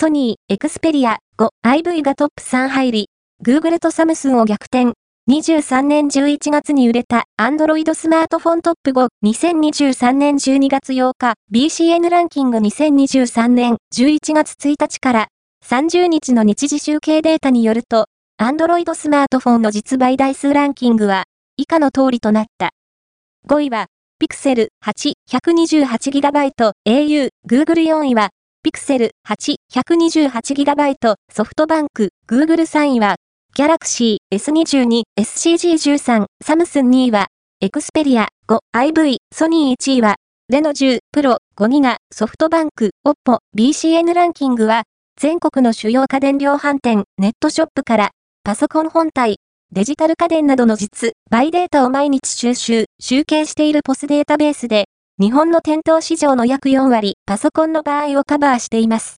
ソニー、エクスペリア、5、IV がトップ3入り、Google とサムスンを逆転。23年11月に売れた Android スマートフォントップ5、2023年12月8日、BCN ランキング2023年11月1日から30日の日時集計データによると、Android スマートフォンの実売台数ランキングは以下の通りとなった。5位は、Pixel 8、128GB au、Google 4位は、Pixel 8、128GB ソフトバンク、Google 3位は、Galaxy S22、SCG13、サムスン2位は、Xperia 5、IV、ソニー1位は、レノ10、プロ5ギガ、ソフトバンク、Oppo、BCN ランキングは、全国の主要家電量販店、ネットショップから、パソコン本体、デジタル家電などの実、バイデータを毎日収集、集計しているポスデータベースで、日本の店頭市場の約4割、パソコンの場合をカバーしています。